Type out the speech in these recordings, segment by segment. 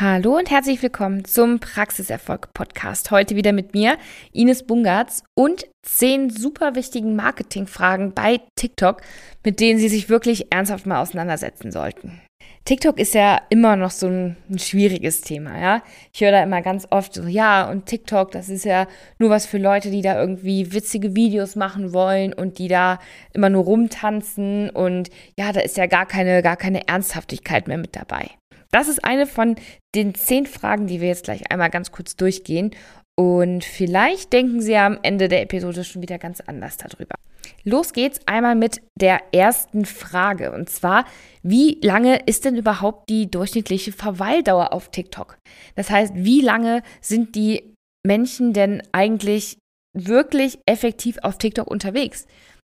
Hallo und herzlich willkommen zum Praxiserfolg Podcast. Heute wieder mit mir, Ines Bungartz und zehn super wichtigen Marketingfragen bei TikTok, mit denen Sie sich wirklich ernsthaft mal auseinandersetzen sollten. TikTok ist ja immer noch so ein, ein, schwieriges Thema, ja. Ich höre da immer ganz oft so, ja, und TikTok, das ist ja nur was für Leute, die da irgendwie witzige Videos machen wollen und die da immer nur rumtanzen und ja, da ist ja gar keine, gar keine Ernsthaftigkeit mehr mit dabei. Das ist eine von den zehn Fragen, die wir jetzt gleich einmal ganz kurz durchgehen. Und vielleicht denken Sie am Ende der Episode schon wieder ganz anders darüber. Los geht's einmal mit der ersten Frage. Und zwar, wie lange ist denn überhaupt die durchschnittliche Verweildauer auf TikTok? Das heißt, wie lange sind die Menschen denn eigentlich wirklich effektiv auf TikTok unterwegs?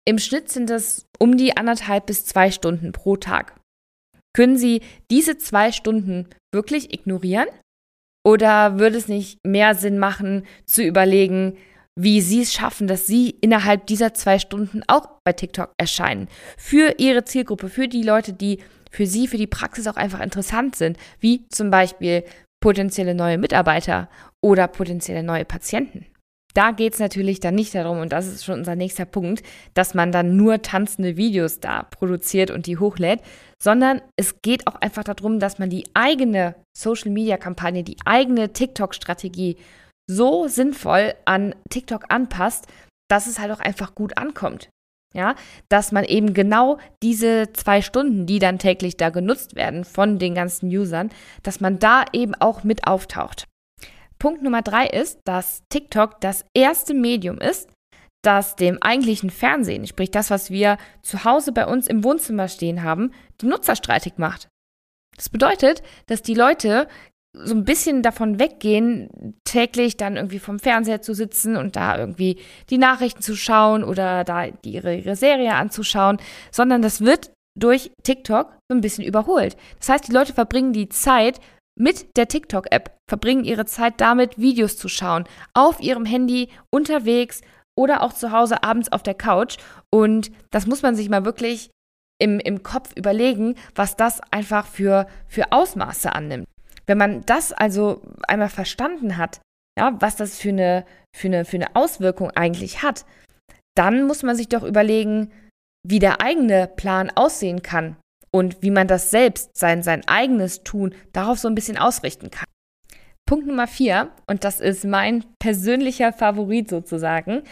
Im Schnitt sind das um die anderthalb bis zwei Stunden pro Tag. Können Sie diese zwei Stunden wirklich ignorieren? Oder würde es nicht mehr Sinn machen, zu überlegen, wie Sie es schaffen, dass Sie innerhalb dieser zwei Stunden auch bei TikTok erscheinen? Für Ihre Zielgruppe, für die Leute, die für Sie, für die Praxis auch einfach interessant sind, wie zum Beispiel potenzielle neue Mitarbeiter oder potenzielle neue Patienten. Da geht es natürlich dann nicht darum, und das ist schon unser nächster Punkt, dass man dann nur tanzende Videos da produziert und die hochlädt, sondern es geht auch einfach darum, dass man die eigene Social-Media-Kampagne, die eigene TikTok-Strategie so sinnvoll an TikTok anpasst, dass es halt auch einfach gut ankommt. Ja, dass man eben genau diese zwei Stunden, die dann täglich da genutzt werden von den ganzen Usern, dass man da eben auch mit auftaucht. Punkt Nummer drei ist, dass TikTok das erste Medium ist, das dem eigentlichen Fernsehen, sprich das, was wir zu Hause bei uns im Wohnzimmer stehen haben, die Nutzer streitig macht. Das bedeutet, dass die Leute so ein bisschen davon weggehen, täglich dann irgendwie vom Fernseher zu sitzen und da irgendwie die Nachrichten zu schauen oder da ihre, ihre Serie anzuschauen, sondern das wird durch TikTok so ein bisschen überholt. Das heißt, die Leute verbringen die Zeit mit der TikTok-App, verbringen ihre Zeit damit, Videos zu schauen, auf ihrem Handy, unterwegs oder auch zu Hause abends auf der Couch. Und das muss man sich mal wirklich im, im Kopf überlegen, was das einfach für, für Ausmaße annimmt. Wenn man das also einmal verstanden hat, ja, was das für eine, für, eine, für eine Auswirkung eigentlich hat, dann muss man sich doch überlegen, wie der eigene Plan aussehen kann und wie man das selbst, sein, sein eigenes Tun, darauf so ein bisschen ausrichten kann. Punkt Nummer vier, und das ist mein persönlicher Favorit sozusagen,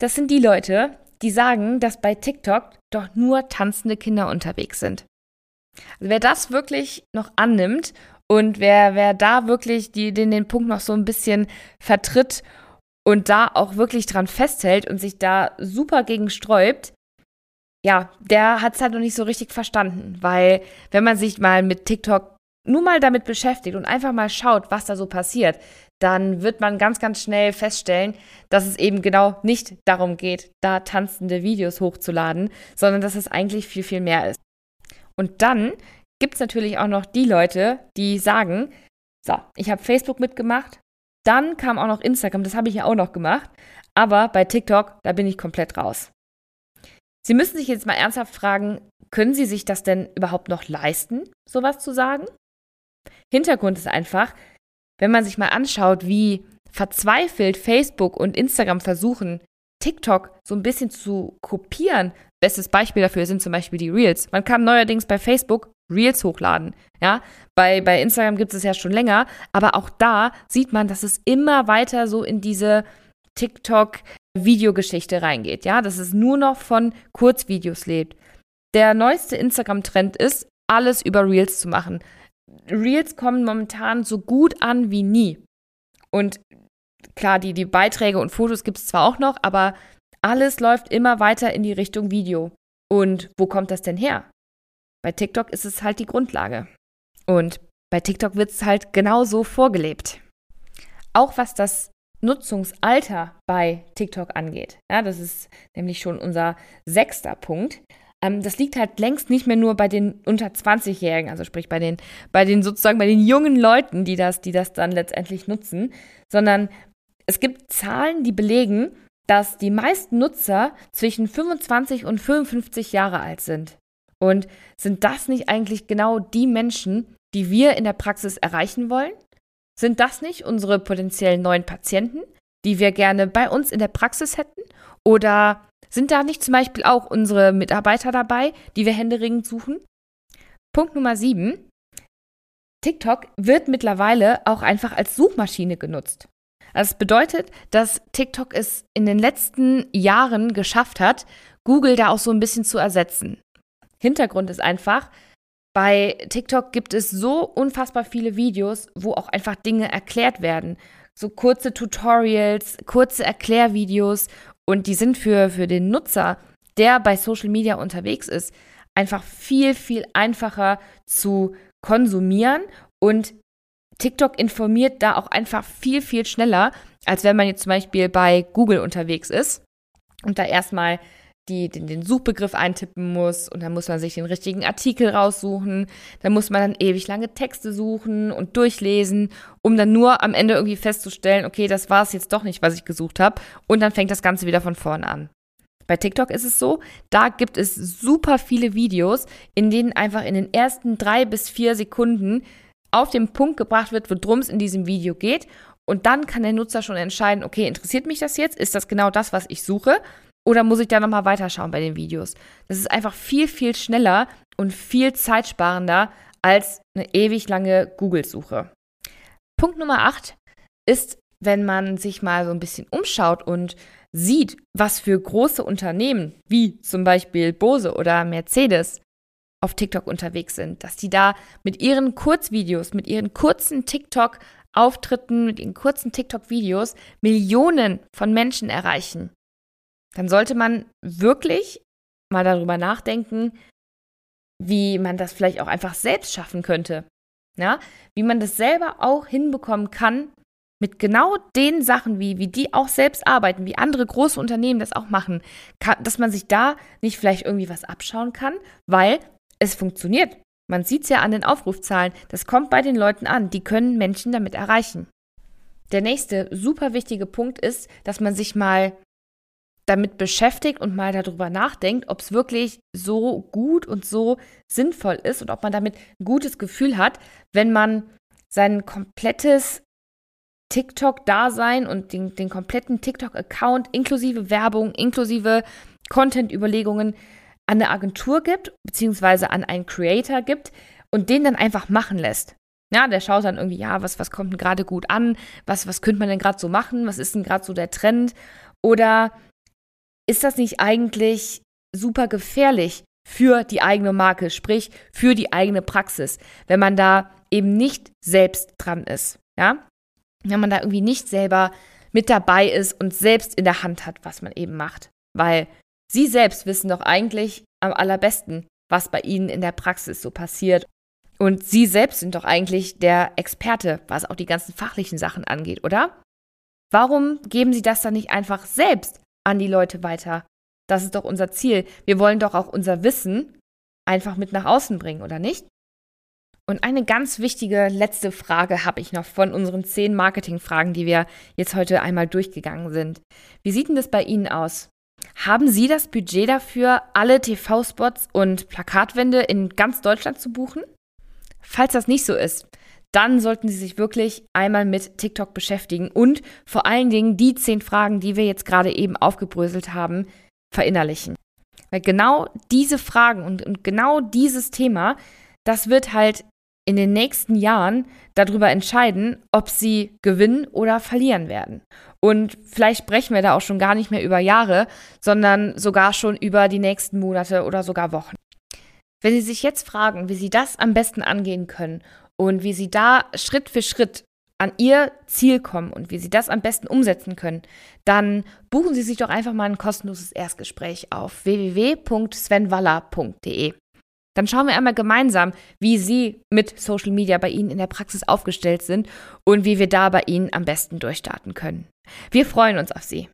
das sind die Leute, die sagen, dass bei TikTok doch nur tanzende Kinder unterwegs sind. Also wer das wirklich noch annimmt und wer, wer da wirklich die, den, den Punkt noch so ein bisschen vertritt und da auch wirklich dran festhält und sich da super gegen sträubt, ja, der hat es halt noch nicht so richtig verstanden, weil wenn man sich mal mit TikTok nur mal damit beschäftigt und einfach mal schaut, was da so passiert, dann wird man ganz, ganz schnell feststellen, dass es eben genau nicht darum geht, da tanzende Videos hochzuladen, sondern dass es eigentlich viel, viel mehr ist. Und dann gibt es natürlich auch noch die Leute, die sagen, so, ich habe Facebook mitgemacht, dann kam auch noch Instagram, das habe ich ja auch noch gemacht, aber bei TikTok, da bin ich komplett raus. Sie müssen sich jetzt mal ernsthaft fragen, können Sie sich das denn überhaupt noch leisten, sowas zu sagen? Hintergrund ist einfach, wenn man sich mal anschaut, wie verzweifelt Facebook und Instagram versuchen, TikTok so ein bisschen zu kopieren. Bestes Beispiel dafür sind zum Beispiel die Reels. Man kann neuerdings bei Facebook Reels hochladen. Ja, bei, bei Instagram gibt es ja schon länger, aber auch da sieht man, dass es immer weiter so in diese TikTok Videogeschichte reingeht, ja, dass es nur noch von Kurzvideos lebt. Der neueste Instagram-Trend ist, alles über Reels zu machen. Reels kommen momentan so gut an wie nie. Und klar, die, die Beiträge und Fotos gibt es zwar auch noch, aber alles läuft immer weiter in die Richtung Video. Und wo kommt das denn her? Bei TikTok ist es halt die Grundlage. Und bei TikTok wird es halt genauso vorgelebt. Auch was das Nutzungsalter bei TikTok angeht. Ja, das ist nämlich schon unser sechster Punkt. Ähm, das liegt halt längst nicht mehr nur bei den unter 20-Jährigen, also sprich bei den, bei den sozusagen bei den jungen Leuten, die das, die das dann letztendlich nutzen, sondern es gibt Zahlen, die belegen, dass die meisten Nutzer zwischen 25 und 55 Jahre alt sind. Und sind das nicht eigentlich genau die Menschen, die wir in der Praxis erreichen wollen? Sind das nicht unsere potenziellen neuen Patienten, die wir gerne bei uns in der Praxis hätten? Oder sind da nicht zum Beispiel auch unsere Mitarbeiter dabei, die wir händeringend suchen? Punkt Nummer sieben. TikTok wird mittlerweile auch einfach als Suchmaschine genutzt. Das bedeutet, dass TikTok es in den letzten Jahren geschafft hat, Google da auch so ein bisschen zu ersetzen. Hintergrund ist einfach, bei TikTok gibt es so unfassbar viele Videos, wo auch einfach Dinge erklärt werden. So kurze Tutorials, kurze Erklärvideos und die sind für, für den Nutzer, der bei Social Media unterwegs ist, einfach viel, viel einfacher zu konsumieren. Und TikTok informiert da auch einfach viel, viel schneller, als wenn man jetzt zum Beispiel bei Google unterwegs ist und da erstmal die, den, den Suchbegriff eintippen muss und dann muss man sich den richtigen Artikel raussuchen. Dann muss man dann ewig lange Texte suchen und durchlesen, um dann nur am Ende irgendwie festzustellen, okay, das war es jetzt doch nicht, was ich gesucht habe. Und dann fängt das Ganze wieder von vorne an. Bei TikTok ist es so, da gibt es super viele Videos, in denen einfach in den ersten drei bis vier Sekunden auf den Punkt gebracht wird, worum es in diesem Video geht. Und dann kann der Nutzer schon entscheiden, okay, interessiert mich das jetzt? Ist das genau das, was ich suche? Oder muss ich da nochmal weiterschauen bei den Videos? Das ist einfach viel, viel schneller und viel zeitsparender als eine ewig lange Google-Suche. Punkt Nummer 8 ist, wenn man sich mal so ein bisschen umschaut und sieht, was für große Unternehmen, wie zum Beispiel Bose oder Mercedes, auf TikTok unterwegs sind, dass die da mit ihren Kurzvideos, mit ihren kurzen TikTok-Auftritten, mit ihren kurzen TikTok-Videos Millionen von Menschen erreichen, dann sollte man wirklich mal darüber nachdenken, wie man das vielleicht auch einfach selbst schaffen könnte. Ja? Wie man das selber auch hinbekommen kann, mit genau den Sachen, wie, wie die auch selbst arbeiten, wie andere große Unternehmen das auch machen, kann, dass man sich da nicht vielleicht irgendwie was abschauen kann, weil es funktioniert. Man sieht es ja an den Aufrufzahlen, das kommt bei den Leuten an, die können Menschen damit erreichen. Der nächste super wichtige Punkt ist, dass man sich mal damit beschäftigt und mal darüber nachdenkt, ob es wirklich so gut und so sinnvoll ist und ob man damit ein gutes Gefühl hat, wenn man sein komplettes TikTok-Dasein und den, den kompletten TikTok-Account inklusive Werbung, inklusive Content-Überlegungen an eine Agentur gibt, beziehungsweise an einen Creator gibt und den dann einfach machen lässt. Ja, der schaut dann irgendwie, ja, was, was kommt denn gerade gut an? Was, was könnte man denn gerade so machen? Was ist denn gerade so der Trend? Oder ist das nicht eigentlich super gefährlich für die eigene Marke, sprich für die eigene Praxis, wenn man da eben nicht selbst dran ist? Ja, wenn man da irgendwie nicht selber mit dabei ist und selbst in der Hand hat, was man eben macht. Weil Sie selbst wissen doch eigentlich am allerbesten, was bei Ihnen in der Praxis so passiert. Und Sie selbst sind doch eigentlich der Experte, was auch die ganzen fachlichen Sachen angeht, oder? Warum geben Sie das dann nicht einfach selbst an die Leute weiter? Das ist doch unser Ziel. Wir wollen doch auch unser Wissen einfach mit nach außen bringen, oder nicht? Und eine ganz wichtige letzte Frage habe ich noch von unseren zehn Marketingfragen, die wir jetzt heute einmal durchgegangen sind. Wie sieht denn das bei Ihnen aus? Haben Sie das Budget dafür, alle TV-Spots und Plakatwände in ganz Deutschland zu buchen? Falls das nicht so ist, dann sollten Sie sich wirklich einmal mit TikTok beschäftigen und vor allen Dingen die zehn Fragen, die wir jetzt gerade eben aufgebröselt haben, verinnerlichen. Weil genau diese Fragen und, und genau dieses Thema, das wird halt in den nächsten Jahren darüber entscheiden, ob sie gewinnen oder verlieren werden. Und vielleicht sprechen wir da auch schon gar nicht mehr über Jahre, sondern sogar schon über die nächsten Monate oder sogar Wochen. Wenn Sie sich jetzt fragen, wie Sie das am besten angehen können und wie Sie da Schritt für Schritt an Ihr Ziel kommen und wie Sie das am besten umsetzen können, dann buchen Sie sich doch einfach mal ein kostenloses Erstgespräch auf www.svenwaller.de. Dann schauen wir einmal gemeinsam, wie Sie mit Social Media bei Ihnen in der Praxis aufgestellt sind und wie wir da bei Ihnen am besten durchstarten können. Wir freuen uns auf Sie.